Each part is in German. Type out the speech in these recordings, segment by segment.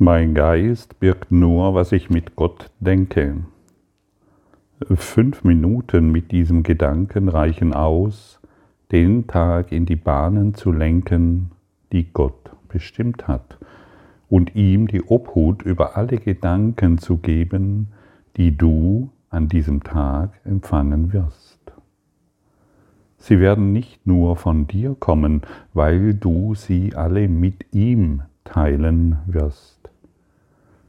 Mein Geist birgt nur, was ich mit Gott denke. Fünf Minuten mit diesem Gedanken reichen aus, den Tag in die Bahnen zu lenken, die Gott bestimmt hat, und ihm die Obhut über alle Gedanken zu geben, die du an diesem Tag empfangen wirst. Sie werden nicht nur von dir kommen, weil du sie alle mit ihm teilen wirst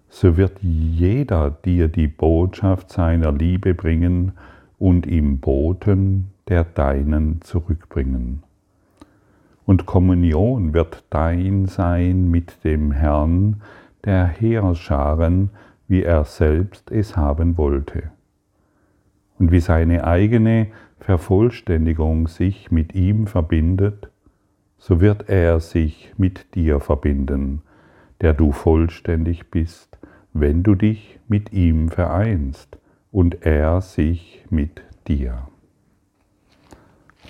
so wird jeder dir die Botschaft seiner Liebe bringen und ihm Boten der deinen zurückbringen. Und Kommunion wird dein sein mit dem Herrn der Heerscharen, wie er selbst es haben wollte. Und wie seine eigene Vervollständigung sich mit ihm verbindet, so wird er sich mit dir verbinden, der du vollständig bist wenn du dich mit ihm vereinst und er sich mit dir.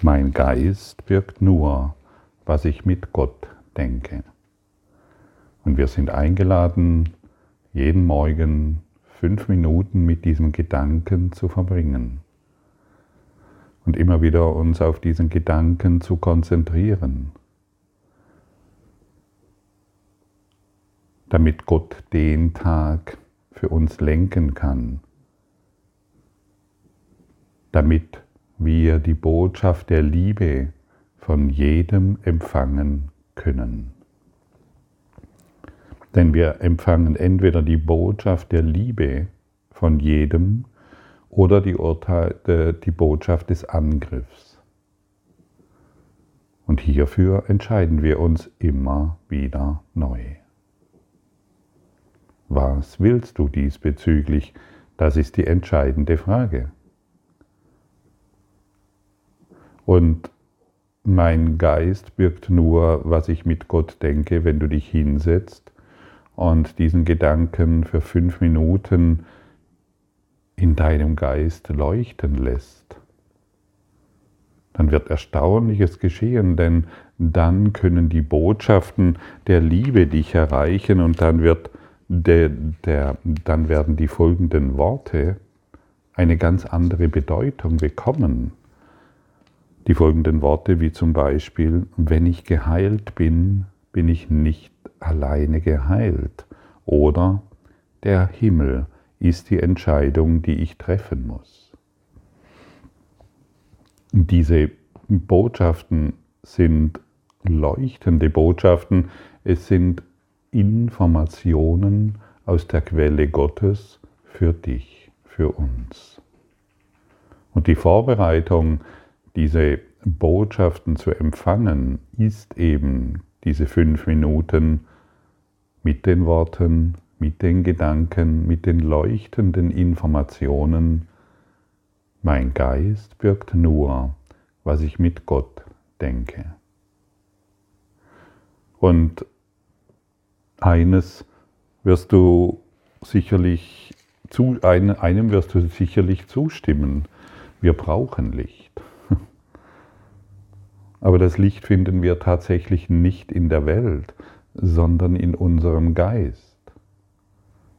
Mein Geist wirkt nur, was ich mit Gott denke. Und wir sind eingeladen, jeden Morgen fünf Minuten mit diesem Gedanken zu verbringen und immer wieder uns auf diesen Gedanken zu konzentrieren damit Gott den Tag für uns lenken kann, damit wir die Botschaft der Liebe von jedem empfangen können. Denn wir empfangen entweder die Botschaft der Liebe von jedem oder die, Urteil, die Botschaft des Angriffs. Und hierfür entscheiden wir uns immer wieder neu. Was willst du diesbezüglich? Das ist die entscheidende Frage. Und mein Geist birgt nur, was ich mit Gott denke, wenn du dich hinsetzt und diesen Gedanken für fünf Minuten in deinem Geist leuchten lässt. Dann wird Erstaunliches geschehen, denn dann können die Botschaften der Liebe dich erreichen und dann wird der, der, dann werden die folgenden Worte eine ganz andere Bedeutung bekommen. Die folgenden Worte wie zum Beispiel, wenn ich geheilt bin, bin ich nicht alleine geheilt. Oder der Himmel ist die Entscheidung, die ich treffen muss. Diese Botschaften sind leuchtende Botschaften, es sind Informationen aus der Quelle Gottes für dich, für uns. Und die Vorbereitung, diese Botschaften zu empfangen, ist eben diese fünf Minuten mit den Worten, mit den Gedanken, mit den leuchtenden Informationen. Mein Geist wirkt nur, was ich mit Gott denke. Und eines wirst du sicherlich zu, einem wirst du sicherlich zustimmen. Wir brauchen Licht. Aber das Licht finden wir tatsächlich nicht in der Welt, sondern in unserem Geist.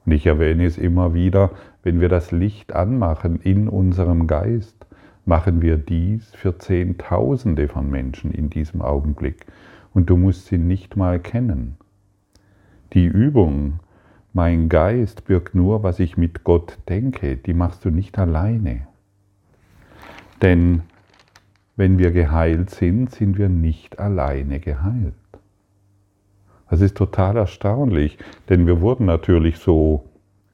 Und ich erwähne es immer wieder, wenn wir das Licht anmachen in unserem Geist, machen wir dies für Zehntausende von Menschen in diesem Augenblick. Und du musst sie nicht mal kennen. Die Übung, mein Geist birgt nur, was ich mit Gott denke, die machst du nicht alleine. Denn wenn wir geheilt sind, sind wir nicht alleine geheilt. Das ist total erstaunlich, denn wir wurden natürlich so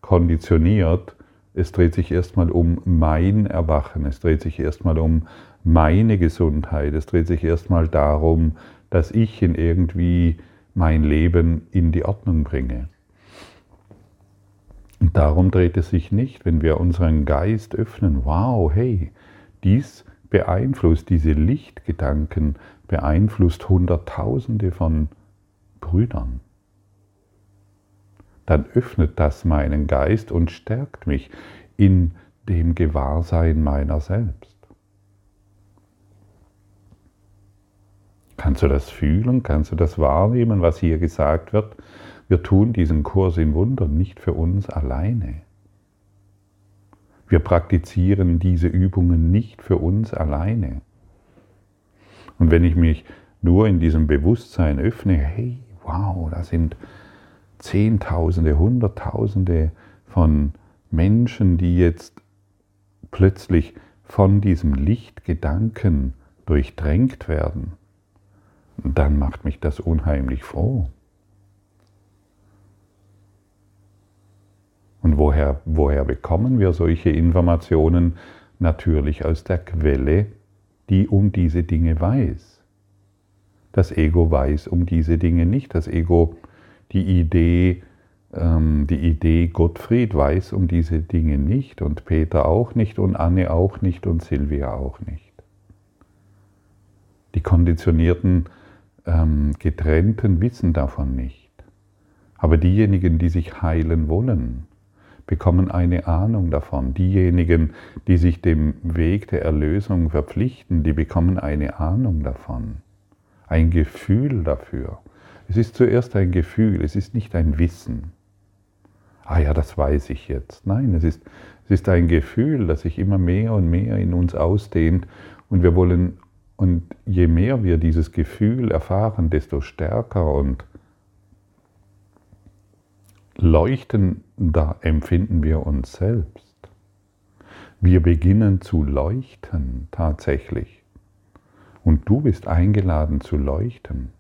konditioniert, es dreht sich erstmal um mein Erwachen, es dreht sich erstmal um meine Gesundheit, es dreht sich erstmal darum, dass ich in irgendwie mein Leben in die Ordnung bringe. Und darum dreht es sich nicht, wenn wir unseren Geist öffnen, wow, hey, dies beeinflusst, diese Lichtgedanken beeinflusst Hunderttausende von Brüdern. Dann öffnet das meinen Geist und stärkt mich in dem Gewahrsein meiner selbst. Kannst du das fühlen? Kannst du das wahrnehmen, was hier gesagt wird? wir tun diesen Kurs in Wundern nicht für uns alleine. Wir praktizieren diese Übungen nicht für uns alleine. Und wenn ich mich nur in diesem Bewusstsein öffne, hey, wow, da sind Zehntausende, Hunderttausende von Menschen, die jetzt plötzlich von diesem Lichtgedanken durchdrängt werden, dann macht mich das unheimlich froh. Und woher, woher bekommen wir solche Informationen? Natürlich aus der Quelle, die um diese Dinge weiß. Das Ego weiß um diese Dinge nicht. Das Ego, die Idee, ähm, die Idee Gottfried weiß um diese Dinge nicht und Peter auch nicht und Anne auch nicht und Silvia auch nicht. Die konditionierten ähm, Getrennten wissen davon nicht. Aber diejenigen, die sich heilen wollen, bekommen eine Ahnung davon. Diejenigen, die sich dem Weg der Erlösung verpflichten, die bekommen eine Ahnung davon. Ein Gefühl dafür. Es ist zuerst ein Gefühl, es ist nicht ein Wissen. Ah ja, das weiß ich jetzt. Nein, es ist, es ist ein Gefühl, das sich immer mehr und mehr in uns ausdehnt und wir wollen, und je mehr wir dieses Gefühl erfahren, desto stärker und leuchtender empfinden wir uns selbst. Wir beginnen zu leuchten tatsächlich. Und du bist eingeladen zu leuchten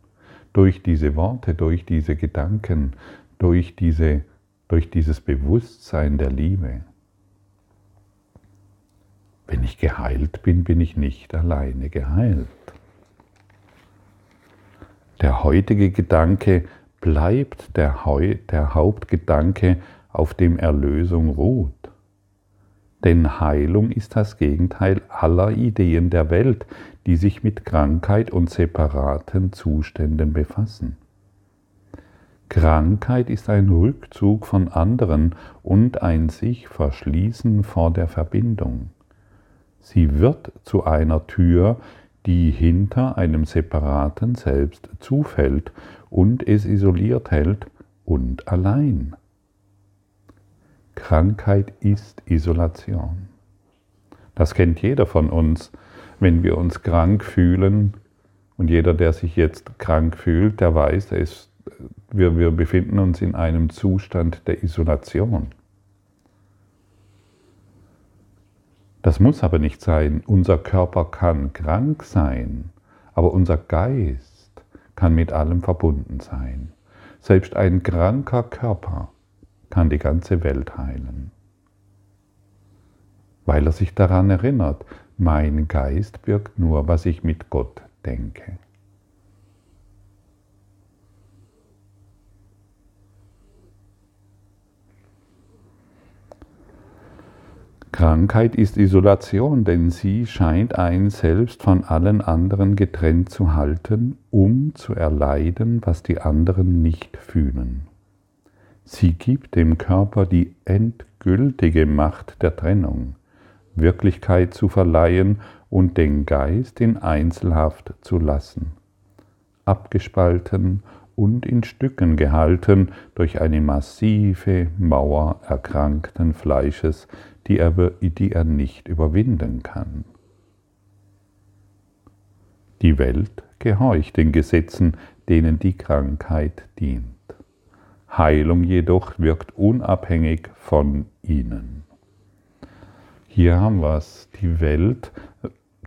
durch diese Worte, durch diese Gedanken, durch, diese, durch dieses Bewusstsein der Liebe. Wenn ich geheilt bin, bin ich nicht alleine geheilt. Der heutige Gedanke bleibt der, der Hauptgedanke, auf dem Erlösung ruht. Denn Heilung ist das Gegenteil aller Ideen der Welt, die sich mit Krankheit und separaten Zuständen befassen. Krankheit ist ein Rückzug von anderen und ein sich verschließen vor der Verbindung. Sie wird zu einer Tür, die hinter einem separaten Selbst zufällt und es isoliert hält und allein. Krankheit ist Isolation. Das kennt jeder von uns, wenn wir uns krank fühlen. Und jeder, der sich jetzt krank fühlt, der weiß, ist, wir, wir befinden uns in einem Zustand der Isolation. Das muss aber nicht sein. Unser Körper kann krank sein, aber unser Geist kann mit allem verbunden sein. Selbst ein kranker Körper kann die ganze Welt heilen, weil er sich daran erinnert, mein Geist birgt nur, was ich mit Gott denke. Krankheit ist Isolation, denn sie scheint ein selbst von allen anderen getrennt zu halten, um zu erleiden, was die anderen nicht fühlen. Sie gibt dem Körper die endgültige Macht der Trennung, Wirklichkeit zu verleihen und den Geist in Einzelhaft zu lassen, abgespalten und in Stücken gehalten durch eine massive Mauer erkrankten Fleisches, die er, die er nicht überwinden kann. Die Welt gehorcht den Gesetzen, denen die Krankheit dient. Heilung jedoch wirkt unabhängig von ihnen. Hier haben wir es. Die Welt,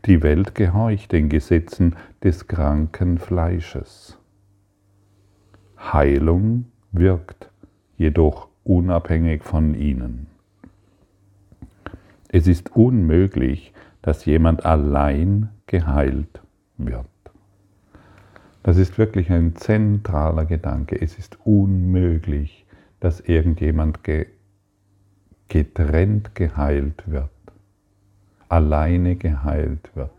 die Welt gehorcht den Gesetzen des kranken Fleisches. Heilung wirkt jedoch unabhängig von ihnen. Es ist unmöglich, dass jemand allein geheilt wird. Das ist wirklich ein zentraler Gedanke. Es ist unmöglich, dass irgendjemand ge getrennt geheilt wird, alleine geheilt wird.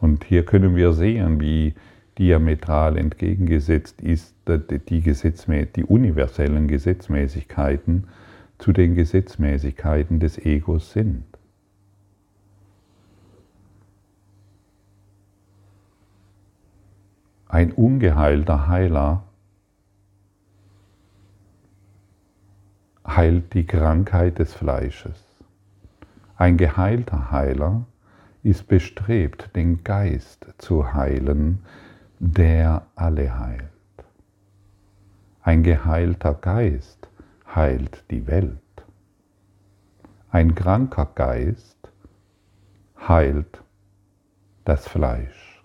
Und hier können wir sehen, wie diametral entgegengesetzt ist die, Gesetzmä die universellen Gesetzmäßigkeiten zu den Gesetzmäßigkeiten des Egos sind. Ein ungeheilter Heiler heilt die Krankheit des Fleisches. Ein geheilter Heiler ist bestrebt, den Geist zu heilen, der alle heilt. Ein geheilter Geist heilt die Welt. Ein kranker Geist heilt das Fleisch.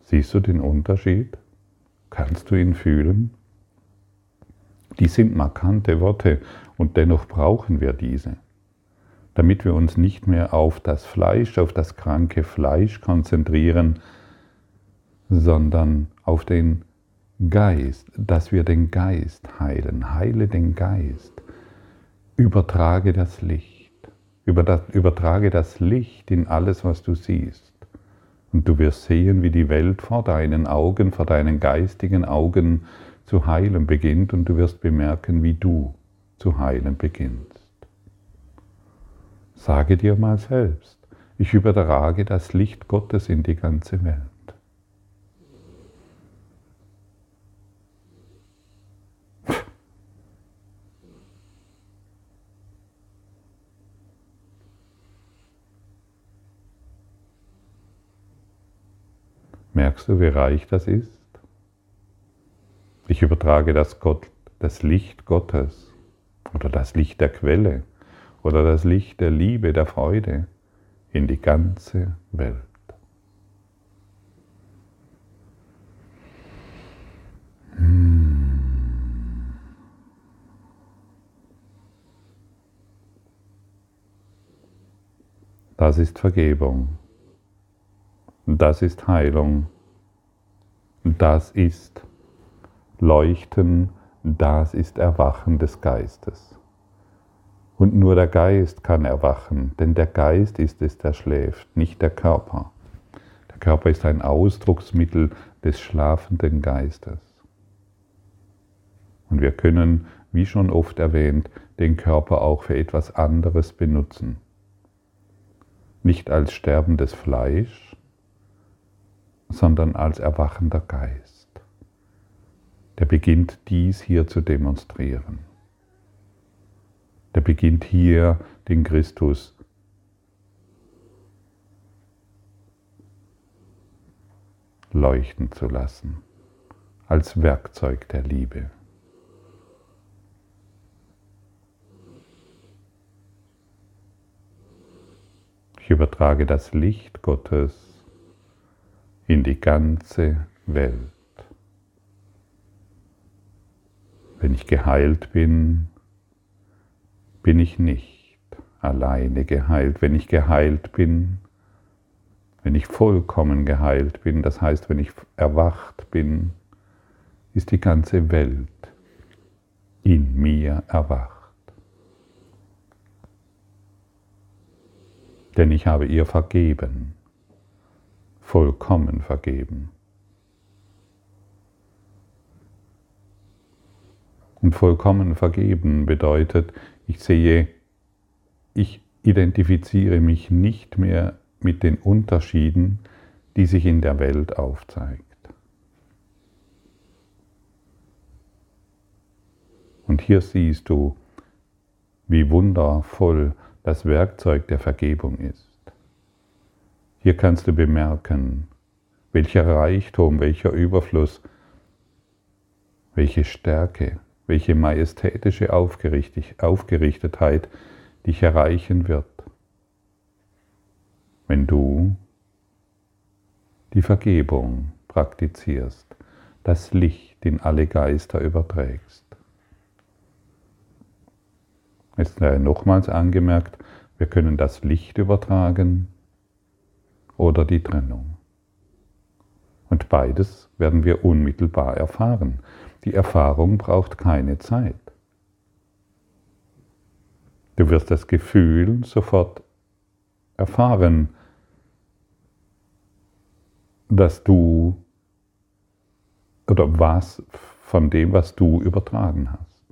Siehst du den Unterschied? Kannst du ihn fühlen? Die sind markante Worte und dennoch brauchen wir diese, damit wir uns nicht mehr auf das Fleisch, auf das kranke Fleisch konzentrieren, sondern auf den Geist, dass wir den Geist heilen. Heile den Geist. Übertrage das Licht. Übertrage das Licht in alles, was du siehst. Und du wirst sehen, wie die Welt vor deinen Augen, vor deinen geistigen Augen zu heilen beginnt und du wirst bemerken, wie du zu heilen beginnst. Sage dir mal selbst, ich übertrage das Licht Gottes in die ganze Welt. Merkst du, wie reich das ist? Ich übertrage das, Gott, das Licht Gottes oder das Licht der Quelle oder das Licht der Liebe, der Freude in die ganze Welt. Hm. Das ist Vergebung. Das ist Heilung. Das ist Leuchten. Das ist Erwachen des Geistes. Und nur der Geist kann erwachen, denn der Geist ist es, der schläft, nicht der Körper. Der Körper ist ein Ausdrucksmittel des schlafenden Geistes. Und wir können, wie schon oft erwähnt, den Körper auch für etwas anderes benutzen. Nicht als sterbendes Fleisch, sondern als erwachender Geist. Der beginnt dies hier zu demonstrieren. Der beginnt hier den Christus leuchten zu lassen, als Werkzeug der Liebe. Ich übertrage das Licht Gottes in die ganze Welt. Wenn ich geheilt bin, bin ich nicht alleine geheilt. Wenn ich geheilt bin, wenn ich vollkommen geheilt bin, das heißt, wenn ich erwacht bin, ist die ganze Welt in mir erwacht. Denn ich habe ihr vergeben vollkommen vergeben. Und vollkommen vergeben bedeutet, ich sehe, ich identifiziere mich nicht mehr mit den Unterschieden, die sich in der Welt aufzeigt. Und hier siehst du, wie wundervoll das Werkzeug der Vergebung ist. Hier kannst du bemerken, welcher Reichtum, welcher Überfluss, welche Stärke, welche majestätische Aufgerichtetheit dich erreichen wird, wenn du die Vergebung praktizierst, das Licht in alle Geister überträgst. Jetzt nochmals angemerkt, wir können das Licht übertragen, oder die Trennung. Und beides werden wir unmittelbar erfahren. Die Erfahrung braucht keine Zeit. Du wirst das Gefühl sofort erfahren, dass du oder was von dem, was du übertragen hast.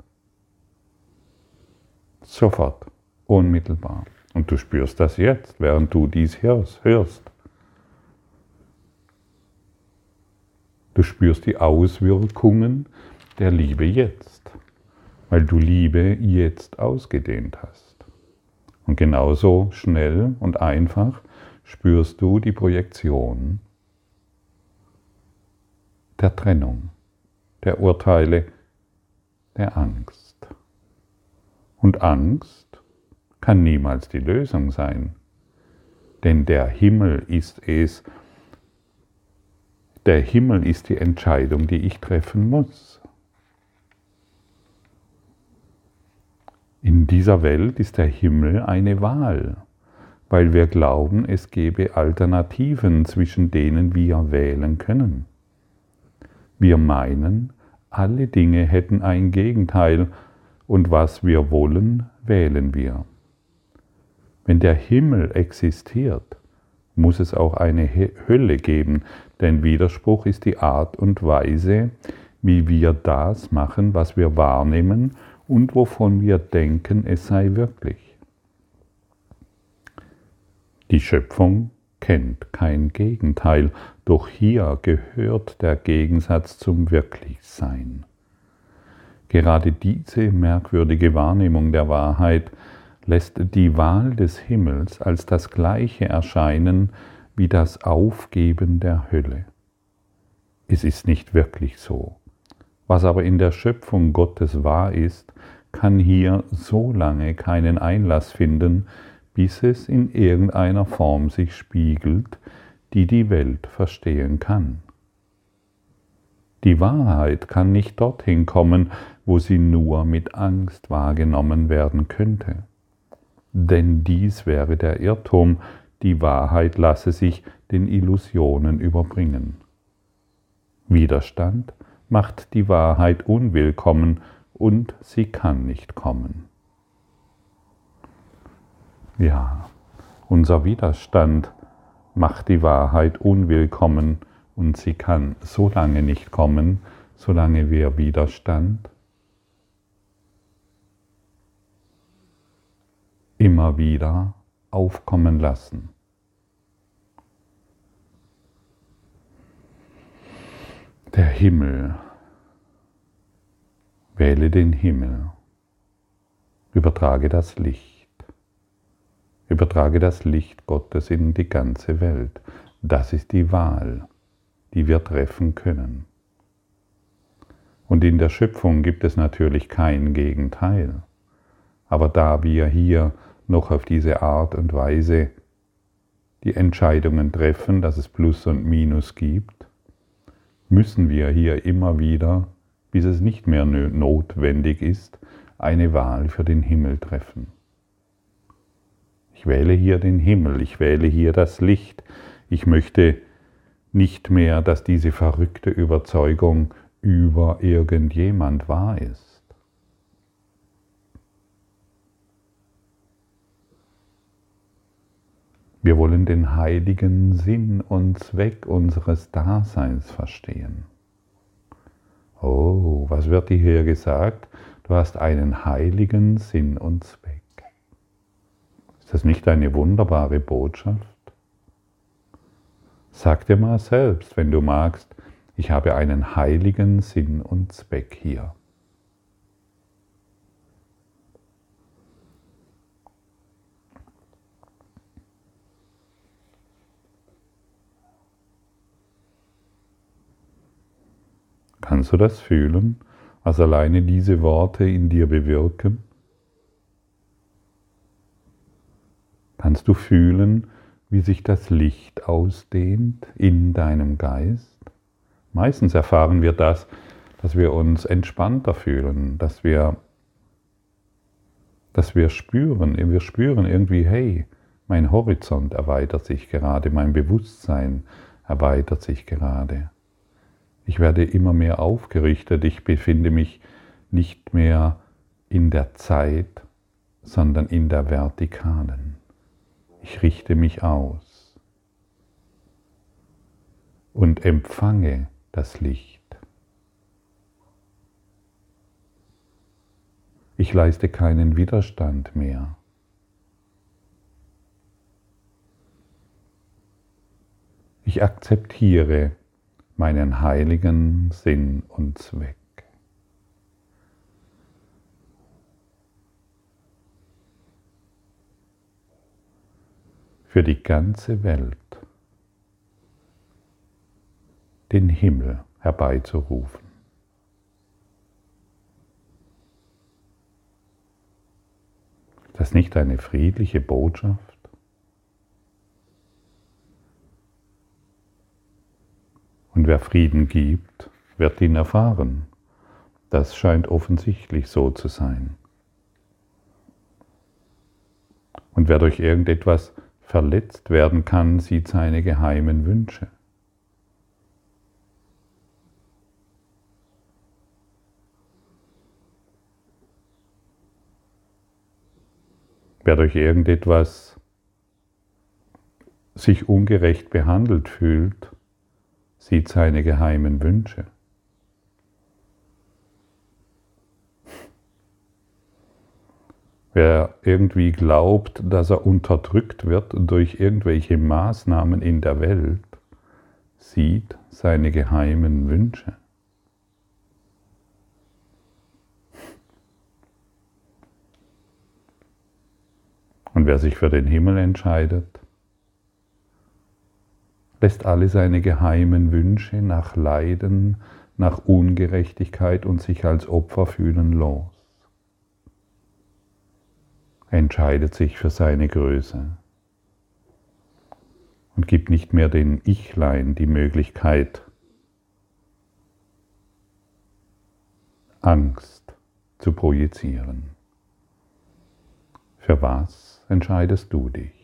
Sofort, unmittelbar. Und du spürst das jetzt, während du dies hörst. Du spürst die Auswirkungen der Liebe jetzt, weil du Liebe jetzt ausgedehnt hast. Und genauso schnell und einfach spürst du die Projektion der Trennung, der Urteile, der Angst. Und Angst kann niemals die Lösung sein, denn der Himmel ist es, der Himmel ist die Entscheidung, die ich treffen muss. In dieser Welt ist der Himmel eine Wahl, weil wir glauben, es gebe Alternativen, zwischen denen wir wählen können. Wir meinen, alle Dinge hätten ein Gegenteil und was wir wollen, wählen wir. Wenn der Himmel existiert, muss es auch eine Hölle geben, denn Widerspruch ist die Art und Weise, wie wir das machen, was wir wahrnehmen und wovon wir denken, es sei wirklich. Die Schöpfung kennt kein Gegenteil, doch hier gehört der Gegensatz zum Wirklichsein. Gerade diese merkwürdige Wahrnehmung der Wahrheit lässt die Wahl des Himmels als das gleiche erscheinen wie das Aufgeben der Hölle. Es ist nicht wirklich so. Was aber in der Schöpfung Gottes wahr ist, kann hier so lange keinen Einlass finden, bis es in irgendeiner Form sich spiegelt, die die Welt verstehen kann. Die Wahrheit kann nicht dorthin kommen, wo sie nur mit Angst wahrgenommen werden könnte. Denn dies wäre der Irrtum, die Wahrheit lasse sich den Illusionen überbringen. Widerstand macht die Wahrheit unwillkommen und sie kann nicht kommen. Ja, unser Widerstand macht die Wahrheit unwillkommen und sie kann so lange nicht kommen, solange wir Widerstand immer wieder aufkommen lassen. Der Himmel Wähle den Himmel. Übertrage das Licht. Übertrage das Licht Gottes in die ganze Welt. Das ist die Wahl, die wir treffen können. Und in der Schöpfung gibt es natürlich kein Gegenteil. Aber da wir hier noch auf diese Art und Weise die Entscheidungen treffen, dass es Plus und Minus gibt, müssen wir hier immer wieder bis es nicht mehr notwendig ist, eine Wahl für den Himmel treffen. Ich wähle hier den Himmel, ich wähle hier das Licht. Ich möchte nicht mehr, dass diese verrückte Überzeugung über irgendjemand wahr ist. Wir wollen den heiligen Sinn und Zweck unseres Daseins verstehen. Oh, was wird dir hier gesagt? Du hast einen heiligen Sinn und Zweck. Ist das nicht eine wunderbare Botschaft? Sag dir mal selbst, wenn du magst, ich habe einen heiligen Sinn und Zweck hier. Kannst du das fühlen, was alleine diese Worte in dir bewirken? Kannst du fühlen, wie sich das Licht ausdehnt in deinem Geist? Meistens erfahren wir das, dass wir uns entspannter fühlen, dass wir, dass wir spüren, wir spüren irgendwie, hey, mein Horizont erweitert sich gerade, mein Bewusstsein erweitert sich gerade. Ich werde immer mehr aufgerichtet. Ich befinde mich nicht mehr in der Zeit, sondern in der Vertikalen. Ich richte mich aus und empfange das Licht. Ich leiste keinen Widerstand mehr. Ich akzeptiere meinen heiligen Sinn und Zweck. Für die ganze Welt den Himmel herbeizurufen. Ist das nicht eine friedliche Botschaft? Und wer Frieden gibt, wird ihn erfahren. Das scheint offensichtlich so zu sein. Und wer durch irgendetwas verletzt werden kann, sieht seine geheimen Wünsche. Wer durch irgendetwas sich ungerecht behandelt fühlt, sieht seine geheimen Wünsche. Wer irgendwie glaubt, dass er unterdrückt wird durch irgendwelche Maßnahmen in der Welt, sieht seine geheimen Wünsche. Und wer sich für den Himmel entscheidet, lässt alle seine geheimen Wünsche nach Leiden, nach Ungerechtigkeit und sich als Opfer fühlen los. Er entscheidet sich für seine Größe und gibt nicht mehr den Ichlein die Möglichkeit, Angst zu projizieren. Für was entscheidest du dich.